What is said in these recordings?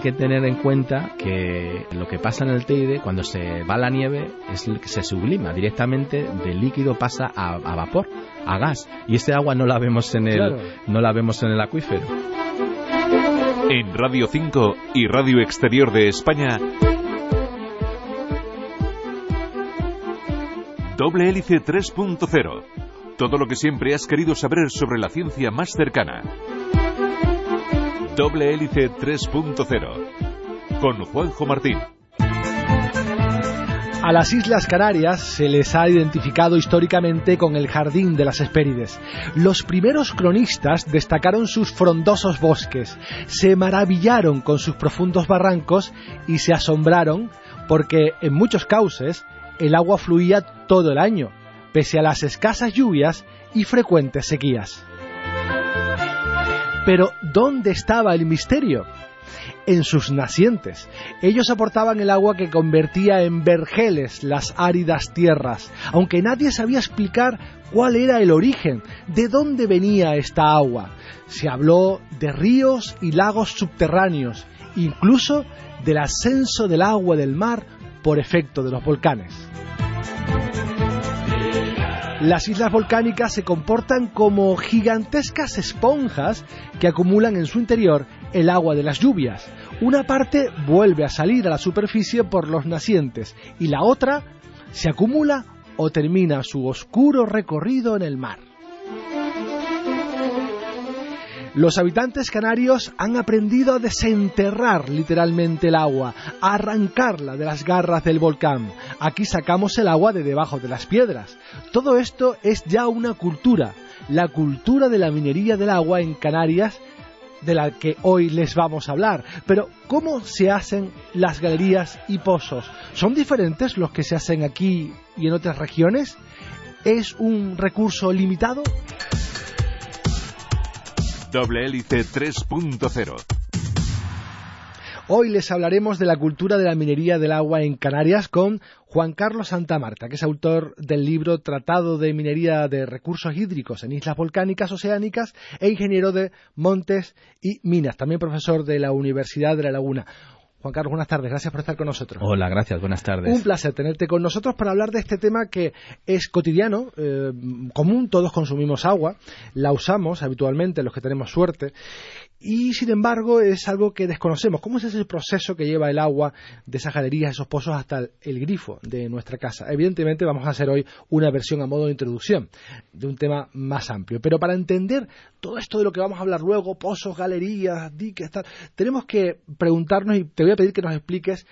Hay que tener en cuenta que lo que pasa en el Teide, cuando se va la nieve, es que se sublima directamente del líquido pasa a, a vapor, a gas, y este agua no la vemos en el, Claro. no la vemos en el acuífero. En Radio 5 y Radio Exterior de España. Doble hélice 3.0. Todo lo que siempre has querido saber sobre la ciencia más cercana. Doble hélice 3.0. Con Juanjo Martín. A las Islas Canarias se les ha identificado históricamente con el Jardín de las Hespérides. Los primeros cronistas destacaron sus frondosos bosques, se maravillaron con sus profundos barrancos y se asombraron porque en muchos cauces el agua fluía todo el año, pese a las escasas lluvias y frecuentes sequías. Pero ¿dónde estaba el misterio? en sus nacientes. Ellos aportaban el agua que convertía en vergeles las áridas tierras, aunque nadie sabía explicar cuál era el origen, de dónde venía esta agua. Se habló de ríos y lagos subterráneos, incluso del ascenso del agua del mar por efecto de los volcanes. Las islas volcánicas se comportan como gigantescas esponjas que acumulan en su interior el agua de las lluvias. Una parte vuelve a salir a la superficie por los nacientes y la otra se acumula o termina su oscuro recorrido en el mar. Los habitantes canarios han aprendido a desenterrar literalmente el agua, a arrancarla de las garras del volcán. Aquí sacamos el agua de debajo de las piedras. Todo esto es ya una cultura, la cultura de la minería del agua en Canarias de la que hoy les vamos a hablar. Pero, ¿cómo se hacen las galerías y pozos? ¿Son diferentes los que se hacen aquí y en otras regiones? ¿Es un recurso limitado? Doble hélice 3.0. Hoy les hablaremos de la cultura de la minería del agua en Canarias con Juan Carlos Santamarta, que es autor del libro Tratado de Minería de Recursos Hídricos en Islas Volcánicas Oceánicas e ingeniero de Montes y Minas, también profesor de la Universidad de La Laguna. Juan Carlos, buenas tardes, gracias por estar con nosotros. Hola, gracias, buenas tardes. Un placer tenerte con nosotros para hablar de este tema que es cotidiano, eh, común, todos consumimos agua, la usamos habitualmente los que tenemos suerte y sin embargo es algo que desconocemos. ¿Cómo es ese proceso que lleva el agua de esas galerías, esos pozos hasta el, grifo de nuestra casa? Evidentemente vamos a hacer hoy una versión a modo de introducción de un tema más amplio, pero para entender todo esto de lo que vamos a hablar luego, pozos, galerías, diques, tal, tenemos que preguntarnos y te voy a pedir que nos expliques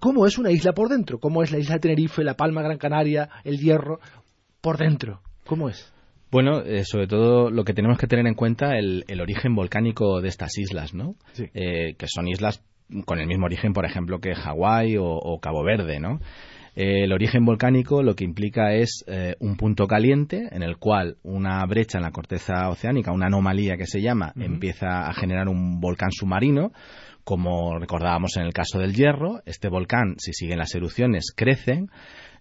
cómo es una isla por dentro, cómo es la isla de Tenerife, La Palma, Gran Canaria, El Hierro, por dentro, ¿cómo es? Bueno, eh, sobre todo lo que tenemos que tener en cuenta el, el origen volcánico de estas islas, ¿no? Sí. Eh, que son islas con el mismo origen, por ejemplo, que Hawái o, o Cabo Verde, ¿no? Eh, el origen volcánico lo que implica es eh, un punto caliente en el cual una brecha en la corteza oceánica, una anomalía que se llama, empieza a generar un volcán submarino. Como recordábamos en el caso del Hierro, este volcán, si siguen las erupciones, crecen.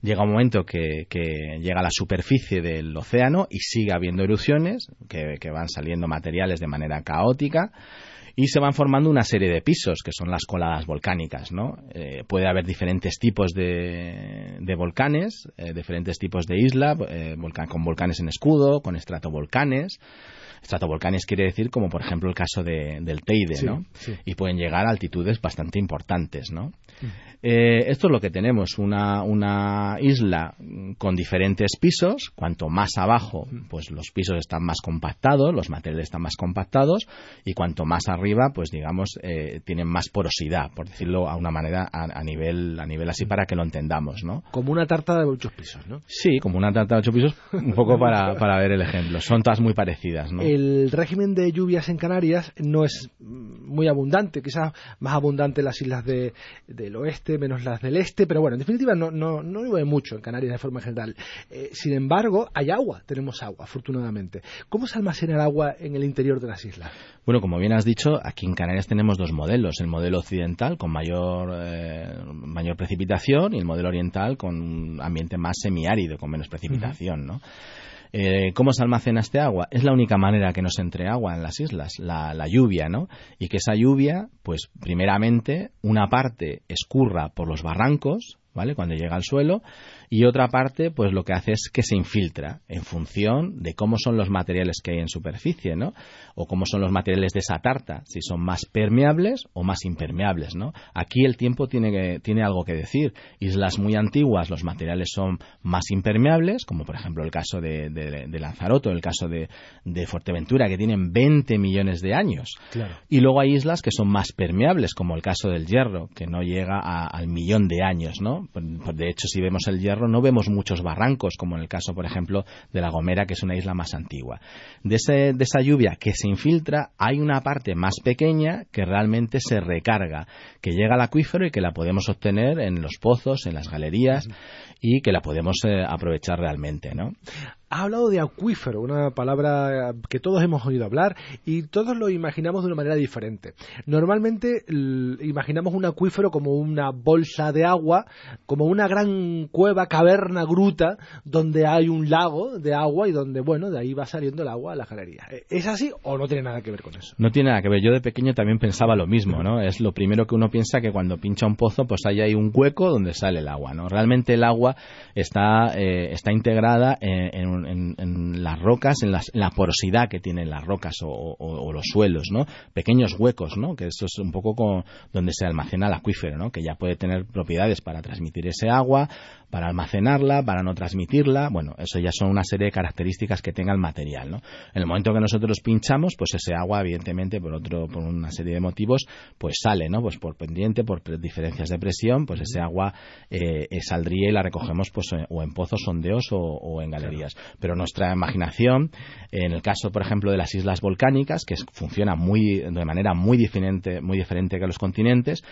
Llega un momento que, que llega a la superficie del océano y sigue habiendo erupciones, que, que van saliendo materiales de manera caótica y se van formando una serie de pisos que son las coladas volcánicas, ¿no? Eh, puede haber diferentes tipos de, de volcanes, eh, diferentes tipos de isla, eh, volcán- con volcanes en escudo, con estratovolcanes. Estratovolcanes quiere decir como por ejemplo el caso de- del Teide, Sí, ¿no? sí. Y pueden llegar a altitudes bastante importantes, ¿no? Eh, esto es lo que tenemos, una, una isla con diferentes pisos. Cuanto más abajo, pues los pisos están más compactados, los materiales están más compactados, y cuanto más arriba, pues digamos, eh, tienen más porosidad, por decirlo a una manera a, nivel a nivel así para que lo entendamos, ¿no? Como una tarta de ocho pisos, ¿no? Sí, como una tarta de ocho pisos, un poco para, para ver el ejemplo. Son todas muy parecidas, ¿no? El régimen de lluvias en Canarias no es muy abundante, quizás más abundante en las islas de, del oeste menos las del este, pero bueno, en definitiva no, no, no llueve mucho en Canarias de forma general. Eh, sin embargo, hay agua, tenemos agua, afortunadamente. ¿Cómo se almacena el agua en el interior de las islas? Bueno, como bien has dicho, aquí en Canarias tenemos dos modelos, el modelo occidental con mayor, eh, mayor precipitación y el modelo oriental con un ambiente más semiárido, con menos precipitación, ¿no? Eh, ¿Cómo se almacena este agua? Es la única manera que nos entre agua en las islas, la, la, lluvia, ¿no? Y que esa lluvia, pues primeramente, una parte escurra por los barrancos, ¿vale? Cuando llega al suelo, y otra parte, pues lo que hace es que se infiltra en función de cómo son los materiales que hay en superficie, ¿no? O cómo son los materiales de esa tarta, si son más permeables o más impermeables, ¿no? Aquí el tiempo tiene, tiene algo que decir. Islas muy antiguas, los materiales son más impermeables, como por ejemplo el caso de, de, Lanzarote o el caso de, Fuerteventura, que tienen 20 millones de años. Y luego hay islas que son más permeables, como el caso del Hierro, que no llega al millón de años, ¿no? De hecho, si vemos el Hierro, no vemos muchos barrancos, como en el caso, por ejemplo, de La Gomera, que es una isla más antigua. De, de esa lluvia que se infiltra, hay una parte más pequeña que realmente se recarga, que llega al acuífero y que la podemos obtener en los pozos, en las galerías y que la podemos eh, aprovechar realmente, ¿no? ha hablado de acuífero, una palabra que todos hemos oído hablar y todos lo imaginamos de una manera diferente. Normalmente imaginamos un acuífero como una bolsa de agua, como una gran cueva, caverna, gruta, donde hay un lago de agua y donde, bueno, de ahí va saliendo el agua a la galería. ¿Es así o no tiene nada que ver con eso? No tiene nada que ver. Yo de pequeño también pensaba lo mismo, ¿no? Es lo primero que uno piensa que cuando pincha un pozo, pues hay ahí un hueco donde sale el agua, ¿no? Realmente el agua está, eh, está integrada en un en, las rocas, en, la porosidad que tienen las rocas o, los suelos, ¿no? Pequeños huecos, ¿no? Que eso es un poco donde se almacena el acuífero, ¿no? Que ya puede tener propiedades para transmitir ese agua, para almacenarla, para no transmitirla. Bueno, eso ya son una serie de características que tenga el material. En el momento que nosotros pinchamos, pues ese agua, evidentemente, por otro, por una serie de motivos, pues sale, ¿no? Pues por pendiente, por diferencias de presión, pues ese agua eh, saldría y la recogemos, pues, o en pozos sondeos o, en galerías pero nuestra imaginación, en el caso, por ejemplo, de las islas volcánicas, que funciona muy, de manera muy diferente, muy diferente que los continentes,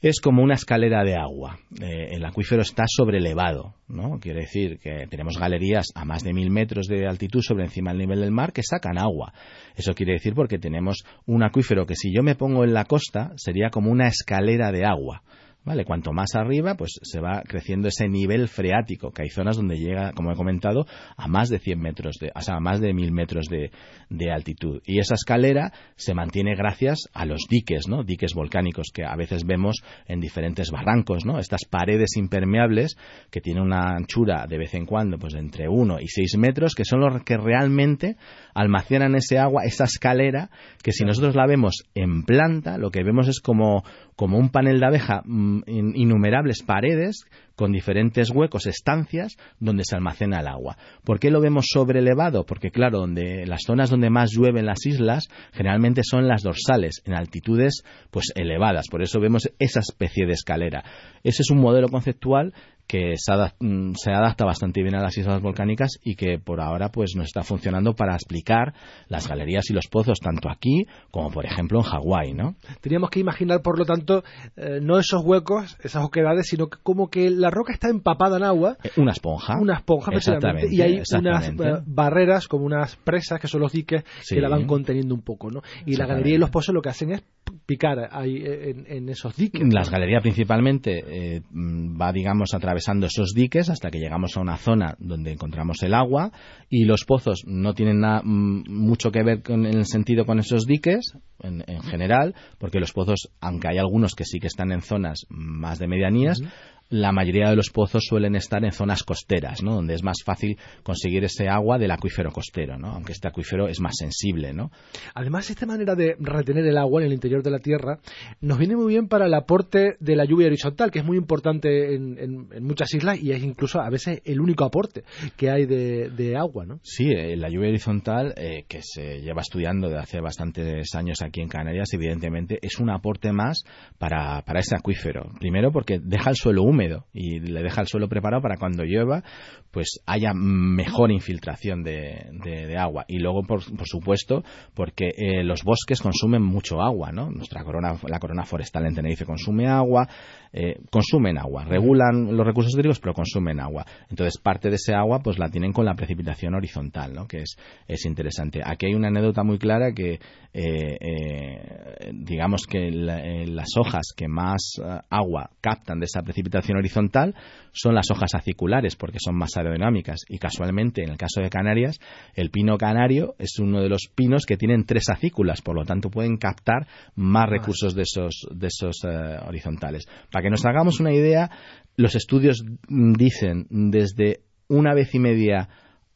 es como una escalera de agua. Eh, el acuífero está sobrelevado, ¿no? Quiere decir que tenemos galerías a más de mil metros de altitud sobre encima del nivel del mar que sacan agua. Eso quiere decir porque tenemos un acuífero que si yo me pongo en la costa sería como una escalera de agua. ¿Vale? Cuanto más arriba, pues se va creciendo ese nivel freático, que hay zonas donde llega, como he comentado, a más de 100 metros, de, o sea, a más de 1000 metros de, de, altitud. Y esa escalera se mantiene gracias a los diques, ¿no? Diques volcánicos que a veces vemos en diferentes barrancos, ¿no? Estas paredes impermeables que tienen una anchura de vez en cuando, pues de entre 1 y 6 metros, que son los que realmente almacenan ese agua, esa escalera, que si nosotros la vemos en planta, lo que vemos es como, como un panel de abeja mm, innumerables paredes con diferentes huecos, estancias donde se almacena el agua. ¿Por qué lo vemos sobrelevado? Porque claro, donde las zonas donde más llueve en las islas generalmente son las dorsales, en altitudes pues elevadas. Por eso vemos esa especie de escalera. Ese es un modelo conceptual que mm, se adapta, bastante bien a las islas volcánicas y que por ahora pues nos está funcionando para explicar las galerías y los pozos tanto aquí como por ejemplo en Hawái, ¿no? Teníamos que imaginar por lo tanto eh, no esos huecos, esas oquedades, sino como que la roca está empapada en agua. Eh, una esponja. Una esponja, exactamente. Y hay unas eh, barreras como unas presas que son los diques que la van conteniendo un poco, ¿no? Y la galería y los pozos lo que hacen es picar ahí en, esos diques. Las galerías principalmente mm, va digamos a través atravesando esos diques hasta que llegamos a una zona donde encontramos el agua y los pozos no tienen nada, mm, mucho que ver con, en el sentido con esos diques en, general, porque los pozos, aunque hay algunos que sí que están en zonas más de medianías, la mayoría de los pozos suelen estar en zonas costeras, ¿no? Donde es más fácil conseguir ese agua del acuífero costero, ¿no? Aunque este acuífero es más sensible, ¿no? Además, esta manera de retener el agua en el interior de la tierra nos viene muy bien para el aporte de la lluvia horizontal, que es muy importante en, muchas islas y es incluso a veces el único aporte que hay de, agua, ¿no? Sí, eh, la lluvia horizontal, eh, que se lleva estudiando desde hace bastantes años aquí en Canarias, evidentemente es un aporte más para, para ese acuífero. Primero porque deja el suelo húmedo y le deja el suelo preparado para cuando llueva pues haya mejor infiltración de, agua y luego por, supuesto porque eh, los bosques consumen mucho agua no nuestra corona la corona forestal en Tenerife consume agua eh, consumen agua, regulan los recursos hídricos, pero consumen agua. Entonces, parte de ese agua, pues la tienen con la precipitación horizontal, ¿no? Que es, es interesante. Aquí hay una anécdota muy clara que, eh, digamos que las hojas que más agua captan de esa precipitación horizontal son las hojas aciculares, porque son más aerodinámicas. Y casualmente, en el caso de Canarias, el pino canario es uno de los pinos que tienen tres acículas, por lo tanto pueden captar más recursos de esos, de esos horizontales. Para que nos hagamos una idea, los estudios dicen desde una vez y media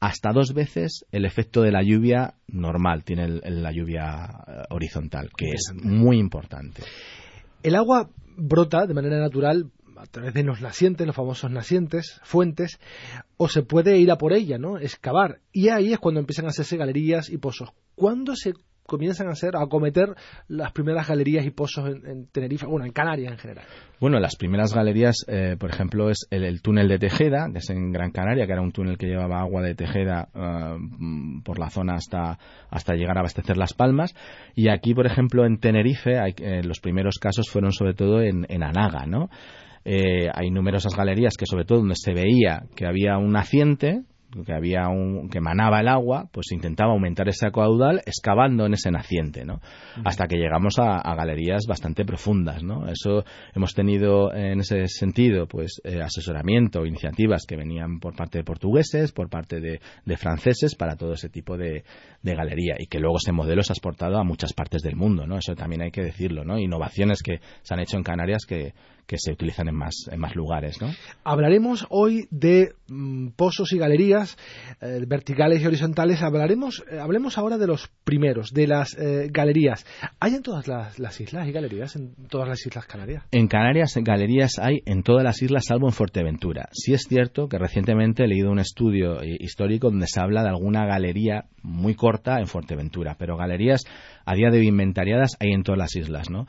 hasta dos veces el efecto de la lluvia normal, tiene la lluvia eh, horizontal, que es muy importante. El agua brota de manera natural a través de los nacientes, los famosos nacientes, fuentes, o se puede ir a por ella, ¿no? Excavar. Y ahí es cuando empiezan a hacerse galerías y pozos. ¿Cuándo se comienzan a hacer, a acometer las primeras galerías y pozos en, Tenerife, bueno, en Canarias en general? Bueno, las primeras galerías, eh, por ejemplo, es el, túnel de Tejeda, que es en Gran Canaria, que era un túnel que llevaba agua de Tejeda eh, por la zona hasta, hasta llegar a abastecer Las Palmas. Y aquí, por ejemplo, en Tenerife, hay, eh, los primeros casos fueron sobre todo en, en Anaga, ¿no? Hay numerosas galerías que sobre todo donde se veía que había un naciente que había un, que manaba el agua, pues intentaba aumentar ese caudal excavando en ese naciente, ¿no? Hasta que llegamos a, galerías bastante profundas, ¿no? Eso hemos tenido en ese sentido, pues eh, asesoramiento, iniciativas que venían por parte de portugueses, por parte de, franceses para todo ese tipo de, galería y que luego ese modelo se ha exportado a muchas partes del mundo, ¿no? Eso también hay que decirlo, ¿no? Innovaciones que se han hecho en Canarias que, que se utilizan en más, en más lugares. ¿no? Hablaremos hoy de mm, pozos y galerías eh, verticales y horizontales. Hablaremos, eh, hablemos ahora de los primeros, de las eh, galerías. ¿Hay en todas las, islas y galerías, en todas las islas canarias? En Canarias galerías hay en todas las islas, salvo en Fuerteventura. Sí es cierto que recientemente he leído un estudio histórico donde se habla de alguna galería muy corta en Fuerteventura, pero galerías a día de hoy inventariadas hay en todas las islas, ¿no?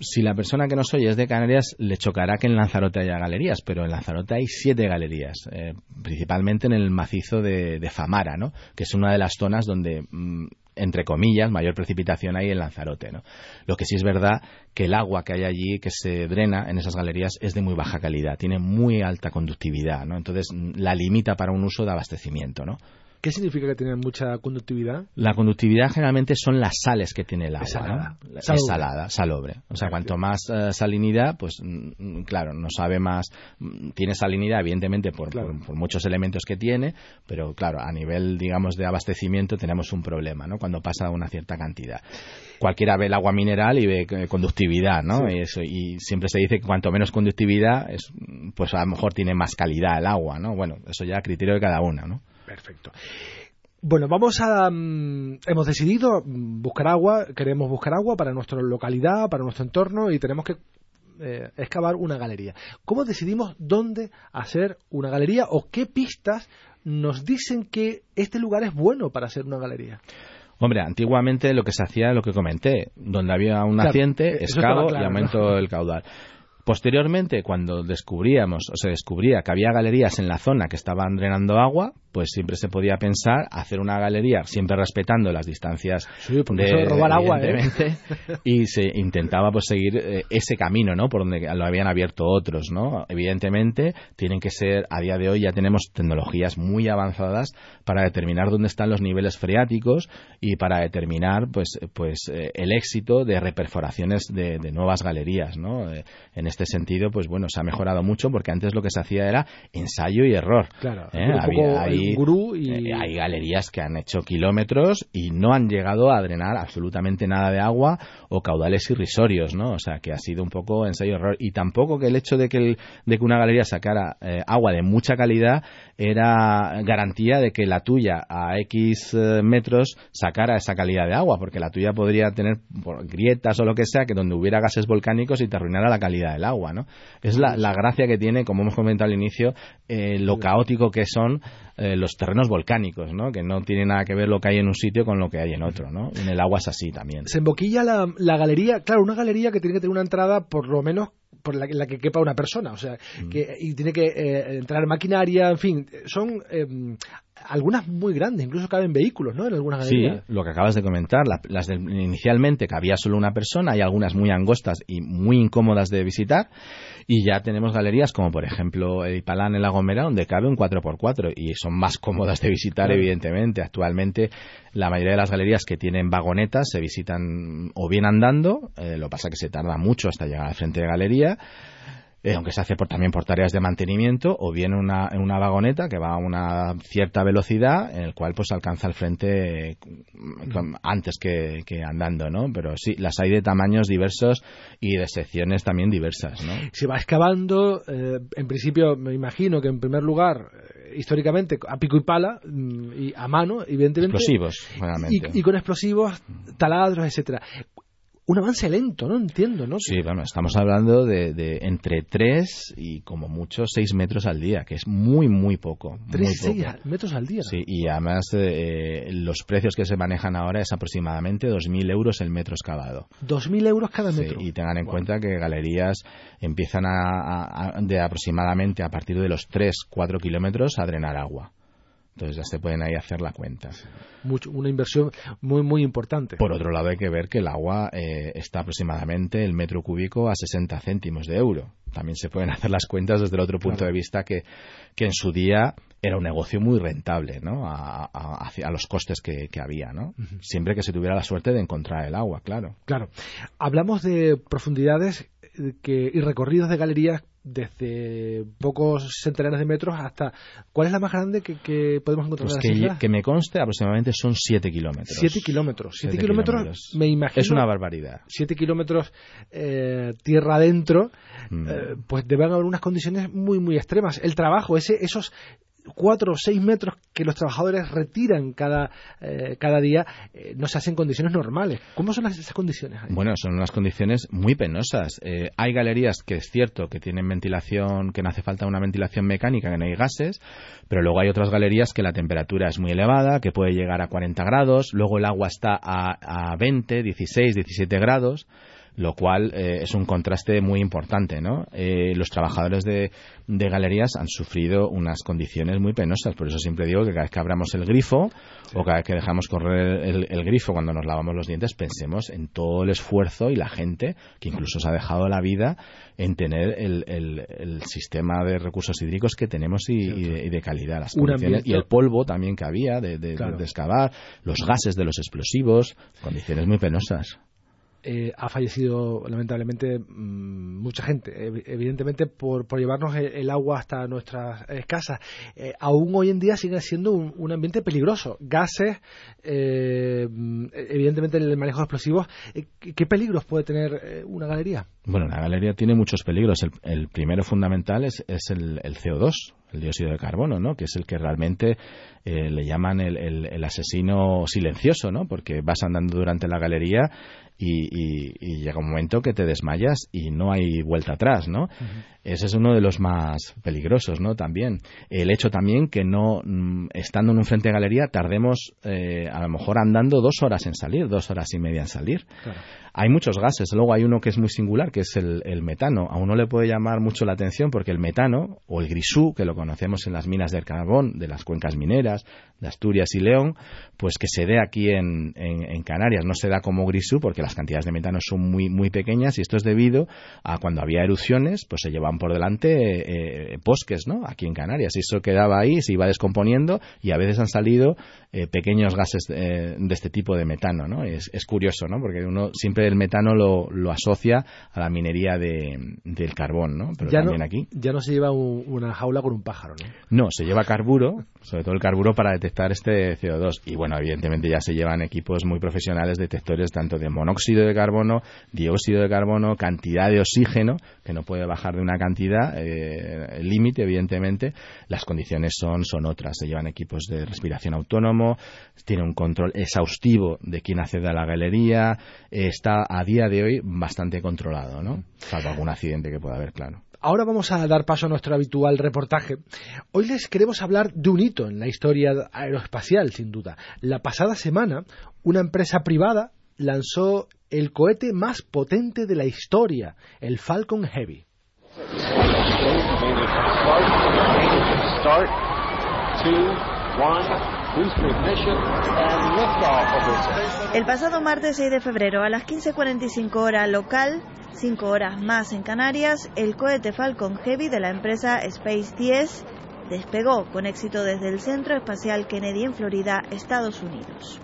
Si la persona que nos oye es de Canarias, le chocará que en Lanzarote haya galerías, pero en Lanzarote hay siete galerías, eh, principalmente en el macizo de, Famara, ¿no? que es una de las zonas donde, mm, entre comillas, mayor precipitación hay en Lanzarote. ¿no? Lo que sí es verdad que el agua que hay allí, que se drena en esas galerías, es de muy baja calidad, tiene muy alta conductividad, ¿no? entonces la limita para un uso de abastecimiento. ¿no? ¿Qué significa que tiene mucha conductividad? La conductividad generalmente son las sales que tiene el agua. Salada. Es salada, salobre. O sea, cuanto más eh, salinidad, pues mm, claro, no sabe más. Mm, tiene salinidad, evidentemente, por, muchos elementos que tiene, pero claro, a nivel, digamos, de abastecimiento tenemos un problema, ¿no? Cuando pasa una cierta cantidad. Cualquiera ve el agua mineral y ve eh, conductividad, ¿no? Y, eso, y siempre se dice que cuanto menos conductividad, es, pues a lo mejor tiene más calidad el agua, ¿no? Bueno, eso ya a criterio de cada una, ¿no? Perfecto. Bueno, vamos a. Mm, hemos decidido buscar agua, queremos buscar agua para nuestra localidad, para nuestro entorno y tenemos que eh, excavar una galería. ¿Cómo decidimos dónde hacer una galería o qué pistas nos dicen que este lugar es bueno para hacer una galería? Hombre, antiguamente lo que se hacía, lo que comenté, donde había un naciente, excavo y aumento el caudal. Posteriormente, cuando descubríamos o se descubría que había galerías en la zona que estaban drenando agua, pues siempre se podía pensar hacer una galería, siempre respetando las distancias de, robar agua, ¿eh? y se intentaba pues seguir eh, ese camino, ¿no? Por donde lo habían abierto otros, ¿no? Evidentemente tienen que ser a día de hoy ya tenemos tecnologías muy avanzadas para determinar dónde están los niveles freáticos y para determinar pues pues eh, el éxito de reperforaciones de, nuevas galerías, ¿no? en este sentido, pues bueno, se ha mejorado mucho porque antes lo que se hacía era ensayo y error. Claro, Había- poco hay, el gurú y... eh, hay galerías que han hecho kilómetros y no han llegado a drenar absolutamente nada de agua o caudales irrisorios, ¿no? O sea, que ha sido un poco ensayo y error. Y tampoco que el hecho de que, el- de que una galería sacara eh, agua de mucha calidad era garantía de que la tuya a X eh, metros sacara esa calidad de agua, porque la tuya podría tener por grietas o lo que sea, que donde hubiera gases volcánicos y te arruinara la calidad del agua, ¿no? Es la, la gracia que tiene, como hemos comentado al inicio, eh, lo caótico que son eh, los terrenos volcánicos, ¿no? Que no tiene nada que ver lo que hay en un sitio con lo que hay en otro, ¿no? En el agua es así también. Se emboquilla la, la galería, claro, una galería que tiene que tener una entrada por lo menos por la, que- la que quepa una persona, o sea, Mm. que y tiene que eh, entrar maquinaria, en fin, son eh, algunas muy grandes, incluso caben vehículos, ¿no? En algunas Sí, galerías. lo que acabas de comentar, la- las de- inicialmente cabía solo una persona, hay algunas muy angostas y muy incómodas de visitar, y ya tenemos galerías como por ejemplo el Palán en La Gomera, donde cabe un 4x4 y son más cómodas de visitar, Claro. evidentemente. Actualmente la mayoría de las galerías que tienen vagonetas se visitan o bien andando, eh, lo que pasa que se tarda mucho hasta llegar al frente de galería, eh, aunque se hace por, también por tareas de mantenimiento, o bien una, una vagoneta que va a una cierta velocidad, en el cual pues alcanza el frente con- antes que, que andando, ¿no? Pero sí, las hay de tamaños diversos y de secciones también diversas, ¿no? Se va excavando, eh, en principio me imagino que en primer lugar, eh, históricamente, a pico y pala, mm, y a mano, evidentemente. Explosivos, y, y con explosivos, taladros, etcétera. Un avance lento, ¿no? Entiendo, ¿no? Sí, bueno, estamos hablando de, de entre 3 y como mucho 6 metros al día, que es muy, muy poco. muy Tres, seis poco. metros al día. Sí, y además eh, los precios que se manejan ahora es aproximadamente 2.000 euros el metro excavado. Dos mil euros cada Sí, metro. y tengan en Wow. cuenta que galerías empiezan a, a- de aproximadamente a partir de los 3-4 kilómetros a drenar agua. Entonces ya se pueden ahí hacer la cuenta. Mucho- una inversión muy, muy importante. Por otro lado hay que ver que el agua eh, está aproximadamente el metro cúbico a 60 céntimos de euro. También se pueden hacer las cuentas desde el otro punto Claro. de vista que, que en su día era un negocio muy rentable ¿no? a, a- hacia- a los costes que, que había. ¿no? Siempre que se tuviera la suerte de encontrar el agua, claro. Claro. Hablamos de profundidades eh, que, y recorridos de galerías desde pocos centenares de metros hasta. ¿Cuál es la más grande que, que podemos encontrar Pues en que, que me conste aproximadamente son 7 kilómetros. Siete kilómetros. Siete, Siete kilómetros, kilómetros. me imagino. Es una barbaridad. Siete kilómetros eh, tierra adentro, Mm. eh, pues deben haber unas condiciones muy, muy extremas. El trabajo, ese, esos cuatro o seis metros que los trabajadores retiran cada, eh, cada día, eh, no se hacen en condiciones normales. ¿Cómo son esas condiciones? ahí? Bueno, son unas condiciones muy penosas. Eh, hay galerías que es cierto que tienen ventilación, que no hace falta una ventilación mecánica, que no hay gases, pero luego hay otras galerías que la temperatura es muy elevada, que puede llegar a 40 grados, luego el agua está a, a 20, 16, 17 grados lo cual eh, es un contraste muy importante, ¿no? Eh, los trabajadores de, de galerías han sufrido unas condiciones muy penosas, por eso siempre digo que cada vez que abramos el grifo o cada vez que dejamos correr el, el grifo cuando nos lavamos los dientes, pensemos en todo el esfuerzo y la gente que incluso se ha dejado la vida en tener el, el- el sistema de recursos hídricos que tenemos y, y de, y de calidad. Las condiciones- y el polvo también que había de, de- Claro. de excavar, los gases de los explosivos, condiciones muy penosas. Eh, ha fallecido lamentablemente mm, mucha gente, ev- evidentemente por, por llevarnos el, agua hasta nuestras casas. Eh, aún hoy en día sigue siendo un, ambiente peligroso. Gases, eh, mm, evidentemente el manejo de explosivos. Eh, ¿qué, peligros puede tener eh, una galería? Bueno, la galería tiene muchos peligros. El, primero fundamental es, el, el CO2, el dióxido de carbono, ¿no? Que es el que realmente le llaman el, el- el asesino silencioso, ¿no? Porque vas andando durante la galería y, y- y llega un momento que te desmayas y no hay vuelta atrás, ¿no? Ese es uno de los más peligrosos, ¿no? También. El hecho también que no, mm, estando en un frente de galería, tardemos eh, a lo mejor andando dos horas en salir, dos horas y media en salir. Hay muchos gases. Luego hay uno que es muy singular, que es el, el metano. A uno le puede llamar mucho la atención porque el metano, o el grisú, que lo conocemos en las minas del carbón, de las cuencas mineras, de Asturias y León, pues que se dé aquí en, en, Canarias. No se da como Grisú porque las cantidades de metano son muy, muy pequeñas y esto es debido a cuando había erupciones, pues se llevaban por delante eh, bosques, ¿no? Aquí en Canarias. Y eso quedaba ahí, se iba descomponiendo y a veces han salido eh, pequeños gases de, este tipo de metano, ¿no? Es, es, curioso, ¿no? Porque uno siempre el metano lo, lo asocia a la minería de, del carbón, ¿no? Pero también aquí. Ya no se lleva una jaula con un pájaro, ¿no? No, se lleva carburo, sobre todo el carburo para detectar este CO2. Y bueno, evidentemente ya se llevan equipos muy profesionales detectores tanto de monóxido de carbono, dióxido de carbono, cantidad de oxígeno, que no puede bajar de una cantidad, eh, límite, evidentemente. Las condiciones son, son otras. Se llevan equipos de respiración autónomo, tiene un control exhaustivo de quién accede a la galería, está a día de hoy bastante controlado, ¿no? Salvo algún accidente que pueda haber, claro. Ahora vamos a dar paso a nuestro habitual reportaje. Hoy les queremos hablar de un hito en la historia aeroespacial, sin duda. La pasada semana, una empresa privada lanzó el cohete más potente de la historia, el Falcon Heavy. El pasado martes 6 de febrero a las 15.45 hora local, 5 horas más en Canarias, el cohete Falcon Heavy de la empresa Space 10 despegó con éxito desde el Centro Espacial Kennedy en Florida, Estados Unidos.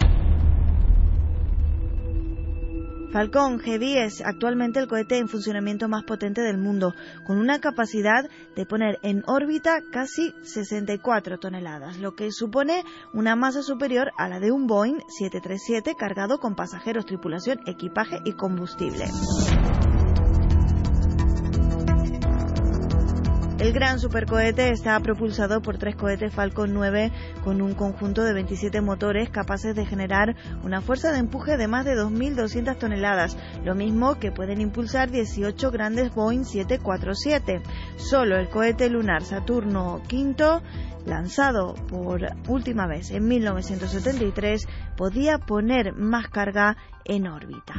Falcon Heavy es actualmente el cohete en funcionamiento más potente del mundo, con una capacidad de poner en órbita casi 64 toneladas, lo que supone una masa superior a la de un Boeing 737 cargado con pasajeros, tripulación, equipaje y combustible. El gran supercohete está propulsado por tres cohetes Falcon 9 con un conjunto de 27 motores capaces de generar una fuerza de empuje de más de 2.200 toneladas, lo mismo que pueden impulsar 18 grandes Boeing 747. Solo el cohete lunar Saturno V lanzado por última vez en 1973, podía poner más carga en órbita.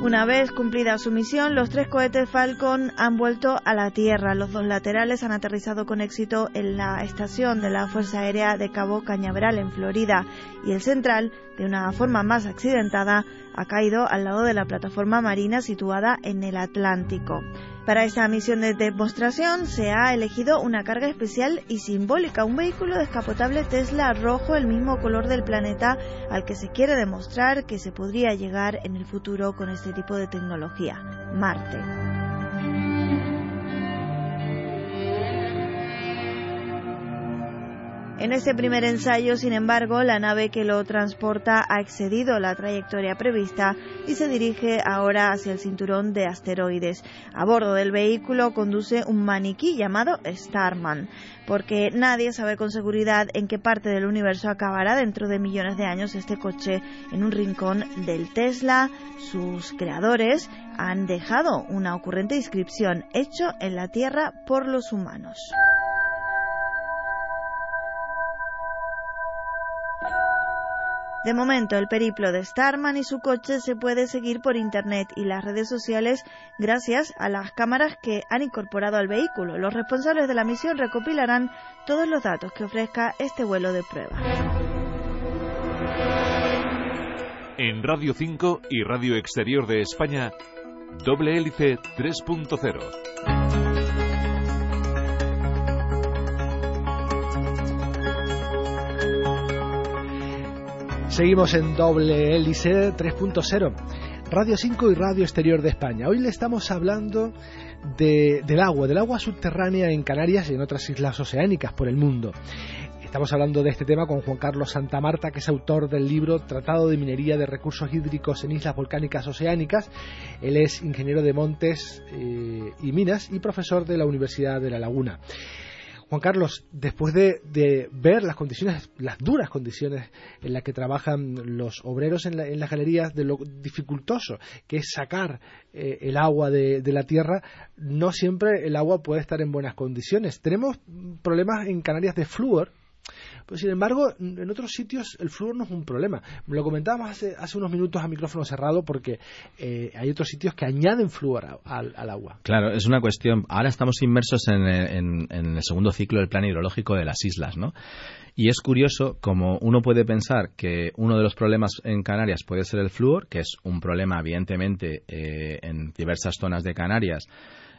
Una vez cumplida su misión, los tres cohetes Falcon han vuelto a la Tierra. Los dos laterales han aterrizado con éxito en la estación de la Fuerza Aérea de Cabo Cañaveral, en Florida, y el central, de una forma más accidentada, ha caído al lado de la plataforma marina situada en el Atlántico. Para esta misión de demostración se ha elegido una carga especial y simbólica, un vehículo descapotable Tesla rojo, el mismo color del planeta al que se quiere demostrar que se podría llegar en el futuro con este tipo de tecnología, Marte. En ese primer ensayo, sin embargo, la nave que lo transporta ha excedido la trayectoria prevista y se dirige ahora hacia el cinturón de asteroides. A bordo del vehículo conduce un maniquí llamado Starman, porque nadie sabe con seguridad en qué parte del universo acabará dentro de millones de años este coche en un rincón del Tesla. Sus creadores han dejado una ocurrente inscripción hecho en la Tierra por los humanos. De momento, el periplo de Starman y su coche se puede seguir por Internet y las redes sociales gracias a las cámaras que han incorporado al vehículo. Los responsables de la misión recopilarán todos los datos que ofrezca este vuelo de prueba. En Radio 5 y Radio Exterior de España, doble hélice 3.0. Seguimos en doble hélice 3.0, Radio 5 y Radio Exterior de España. Hoy le estamos hablando del agua, del agua subterránea en Canarias y en otras islas oceánicas por el mundo. Estamos hablando de este tema con Juan Carlos Santamarta, que es autor del libro Tratado de Minería de Recursos Hídricos en Islas Volcánicas Oceánicas. Él es ingeniero de montes eh, y minas y profesor de la Universidad de La Laguna. Juan Carlos, después de, ver las condiciones, las duras condiciones en las que trabajan los obreros en, las galerías, de lo dificultoso que es sacar eh, el agua de, la tierra, no siempre el agua puede estar en buenas condiciones. Tenemos problemas en Canarias de flúor, Pues sin embargo, en otros sitios el flúor no es un problema. Me lo comentábamos hace, hace unos minutos a micrófono cerrado porque eh, hay otros sitios que añaden flúor al, agua. Claro, es una cuestión. Ahora estamos inmersos en, en el segundo ciclo del plan hidrológico de las islas, ¿no? Y es curioso como uno puede pensar que uno de los problemas en Canarias puede ser el flúor, que es un problema evidentemente eh, en diversas zonas de Canarias,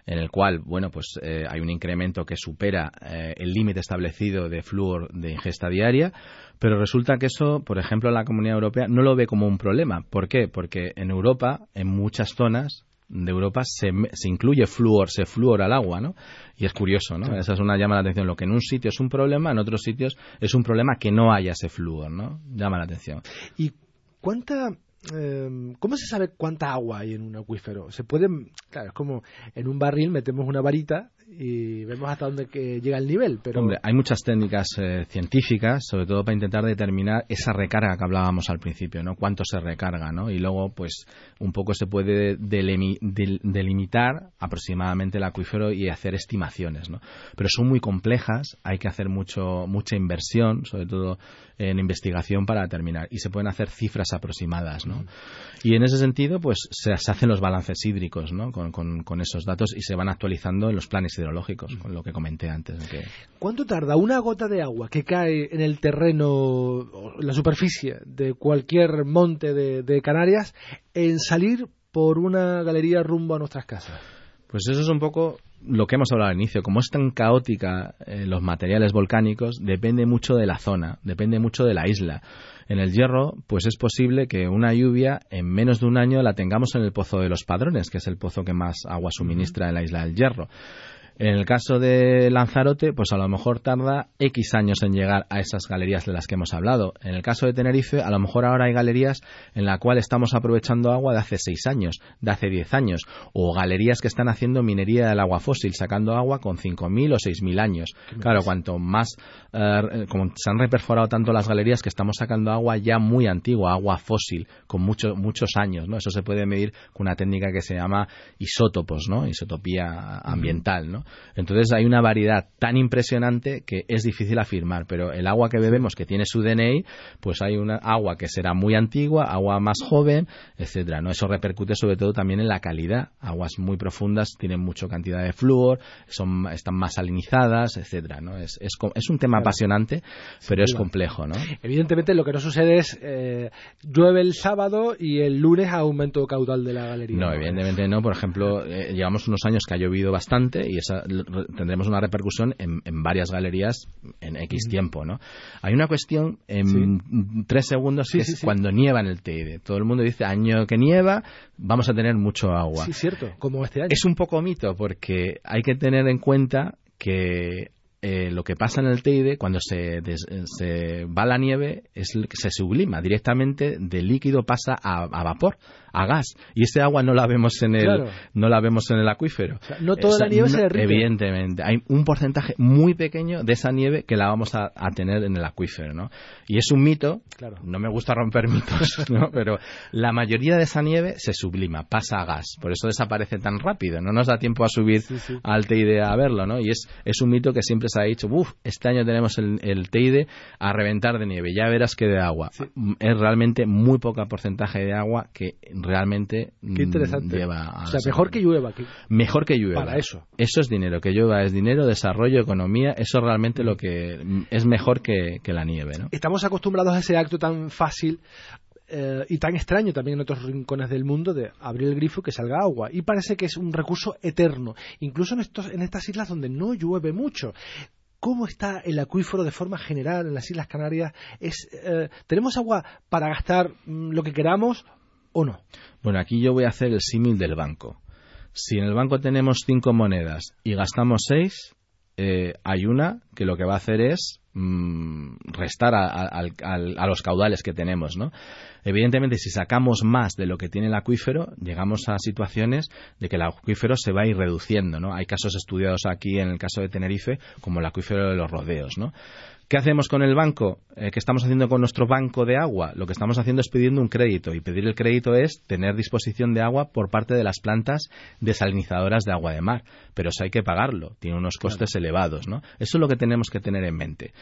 en el cual, bueno, pues eh, hay un incremento que supera eh, el límite establecido de flúor de ingesta diaria, pero resulta que eso, por ejemplo, la Comunidad Europea no lo ve como un problema. ¿Por qué? Porque en Europa, en muchas zonas, de Europa se, se, incluye flúor, se fluora al agua, ¿no? Y es curioso, ¿no? Esa es una llama la atención. Lo que en un sitio es un problema, en otros sitios es un problema que no haya ese flúor, ¿no? Llama la atención. ¿Y cuánta Em, ¿Cómo se sabe cuánta agua hay en un acuífero? Se puede, claro, es como en un barril metemos una varita y vemos hasta dónde llega el nivel. Pero... Hay muchas técnicas eh, científicas, sobre todo para intentar determinar esa recarga que hablábamos al principio, ¿no? Cuánto se recarga, ¿no? Y luego, pues, un poco se puede delimitar aproximadamente el acuífero y hacer estimaciones, ¿no? Pero son muy complejas, hay que hacer mucho, mucha inversión, sobre todo en investigación para determinar, y se pueden hacer cifras aproximadas, ¿no? Y en ese sentido, pues, se, hacen los balances hídricos, ¿no? Con, con esos datos y se van actualizando en los planes hidrológicos, con lo que comenté antes. ¿Cuánto tarda una gota de agua que cae en el terreno, en la superficie de cualquier monte de, Canarias, en salir por una galería rumbo a nuestras casas? Pues eso es un poco lo que hemos hablado al inicio. Como es tan caótica eh, los materiales volcánicos, depende mucho de la zona, depende mucho de la isla. En el hierro, pues es posible que una lluvia en menos de un año la tengamos en el pozo de los padrones, que es el pozo que más agua suministra en la isla del hierro. En el caso de Lanzarote, pues a lo mejor tarda X años en llegar a esas galerías de las que hemos hablado. En el caso de Tenerife, a lo mejor ahora hay galerías en la cual estamos aprovechando agua de hace 6 años, de hace 10 años, o galerías que están haciendo minería del agua fósil, sacando agua con 5.000 o 6.000 años. Claro, cuanto más, eh, como se han reperforado tanto las galerías que estamos sacando agua ya muy antigua, agua fósil, con muchos muchos años, ¿no? Eso se puede medir con una técnica que se llama isótopos, ¿no? Isotopía ambiental, ¿no? Entonces hay una variedad tan impresionante que es difícil afirmar, pero el agua que bebemos que tiene su DNI, pues hay una agua que será muy antigua, agua más joven, etcétera, ¿no? Eso repercute sobre todo también en la calidad. Aguas muy profundas tienen mucha cantidad de flúor, son están más salinizadas, etcétera, ¿no? Es, es, un tema apasionante, pero es complejo, ¿no? Evidentemente lo que no sucede es eh, llueve el sábado y el lunes aumento caudal de la galería. No, evidentemente no. Por ejemplo, eh, llevamos unos años que ha llovido bastante y esa tendremos una repercusión en, varias galerías en X tiempo, ¿no? Hay una cuestión en tres segundos que es cuando nieva en el Teide. Todo el mundo dice, año que nieva, vamos a tener mucho agua. Sí, cierto, como este año. Es un poco mito porque hay que tener en cuenta que eh, lo que pasa en el Teide cuando se, se va la nieve es que se sublima directamente de líquido pasa a, vapor a gas. Y ese agua no la vemos en el no la vemos en el acuífero. No toda la nieve se derrite. Evidentemente hay un porcentaje muy pequeño de esa nieve que la vamos a, tener en el acuífero no y es un mito no me gusta romper mitos ¿no? pero la mayoría de esa nieve se sublima pasa a gas. Por eso desaparece tan rápido. No nos da tiempo a subir al Teide a verlo no y es es un mito que siempre se ha dicho, uff, este año tenemos el, Teide a reventar de nieve, ya verás que de agua. Es realmente muy poca porcentaje de agua que realmente Qué interesante. lleva O sea, mejor que llueva. Mejor que llueva. Para eso. Eso es dinero, que llueva es dinero, desarrollo, economía, eso es realmente lo que es mejor que, la nieve, ¿no? Estamos acostumbrados a ese acto tan fácil eh, y tan extraño también en otros rincones del mundo de abrir el grifo y que salga agua. Y parece que es un recurso eterno, incluso en, estos, en estas islas donde no llueve mucho. ¿Cómo está el acuífero de forma general en las Islas Canarias? Es, eh, ¿Tenemos agua para gastar mm, lo que queramos o no? Bueno, aquí yo voy a hacer el símil del banco. Si en el banco tenemos cinco monedas y gastamos seis, eh, hay una que lo que va a hacer es mm, restar a, los caudales que tenemos, ¿no? Evidentemente, si sacamos más de lo que tiene el acuífero, llegamos a situaciones de que el acuífero se va a ir reduciendo, ¿no? Hay casos estudiados aquí en el caso de Tenerife, como el acuífero de los rodeos, ¿no? ¿Qué hacemos con el banco? Eh, ¿Qué estamos haciendo con nuestro banco de agua? Lo que estamos haciendo es pidiendo un crédito y pedir el crédito es tener disposición de agua por parte de las plantas desalinizadoras de agua de mar. Pero eso hay que pagarlo, tiene unos costes elevados, ¿no? Eso es lo que tenemos que tener en mente.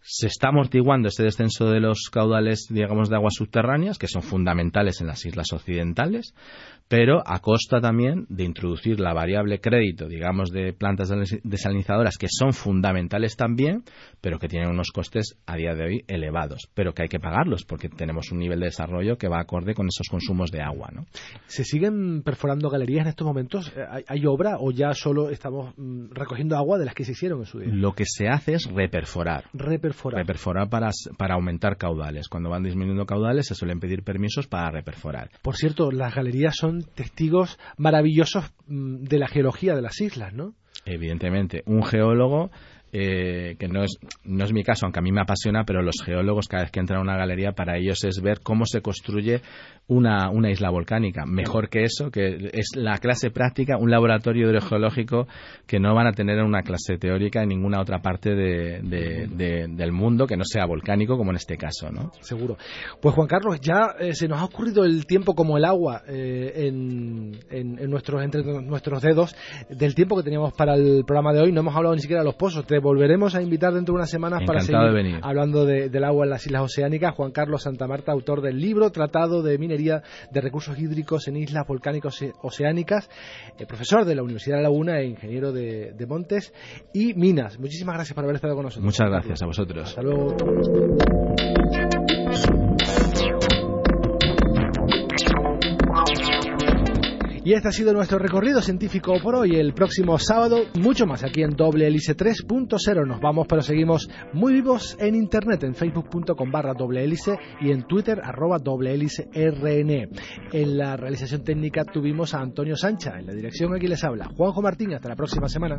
se está amortiguando este descenso de los caudales, digamos, de aguas subterráneas, que son fundamentales en las islas occidentales, pero a costa también de introducir la variable crédito, digamos, de plantas desalinizadoras que son fundamentales también, pero que tienen unos costes a día de hoy elevados, pero que hay que pagarlos porque tenemos un nivel de desarrollo que va acorde con esos consumos de agua. ¿no? ¿Se siguen perforando galerías en estos momentos? Eh, ¿Hay, obra o ya solo estamos mm, recogiendo agua de las que se hicieron en su día? Lo que se hace es reperforar. Reperforar. Reperforar para, para aumentar caudales. Cuando van disminuyendo caudales se suelen pedir permisos para reperforar. Por cierto, las galerías son testigos maravillosos mm, de la geología de las islas, ¿no? Evidentemente, un geólogo eh, que no es, no es mi caso, aunque a mí me apasiona, pero los geólogos cada vez que entran a una galería para ellos es ver cómo se construye una, una isla volcánica. Mejor que eso, que es la clase práctica, un laboratorio hidrogeológico que no van a tener en una clase teórica en ninguna otra parte de, del mundo que no sea volcánico, como en este caso. ¿no? Seguro. Pues Juan Carlos, ya eh, se nos ha ocurrido el tiempo como el agua eh, en, en, nuestros, entre nuestros dedos del tiempo que teníamos para el programa de hoy. No hemos hablado ni siquiera de los pozos volveremos a invitar dentro de unas semanas para seguir hablando del agua en las islas oceánicas. Juan Carlos Santa Marta, autor del libro Tratado de Minería de Recursos Hídricos en Islas Volcánicas Oceánicas, eh, profesor de la Universidad de Laguna e ingeniero de, de, Montes y Minas. Muchísimas gracias por haber estado con nosotros. Muchas gracias a vosotros. Hasta luego. Y este ha sido nuestro recorrido científico por hoy. El próximo sábado, mucho más aquí en Doble Hélice 3.0. Nos vamos, pero seguimos muy vivos en internet, en facebook.com barra doble hélice y en Twitter arroba doble RN. En la realización técnica tuvimos a Antonio Sancha. En la dirección aquí les habla Juanjo Martín. Hasta la próxima semana.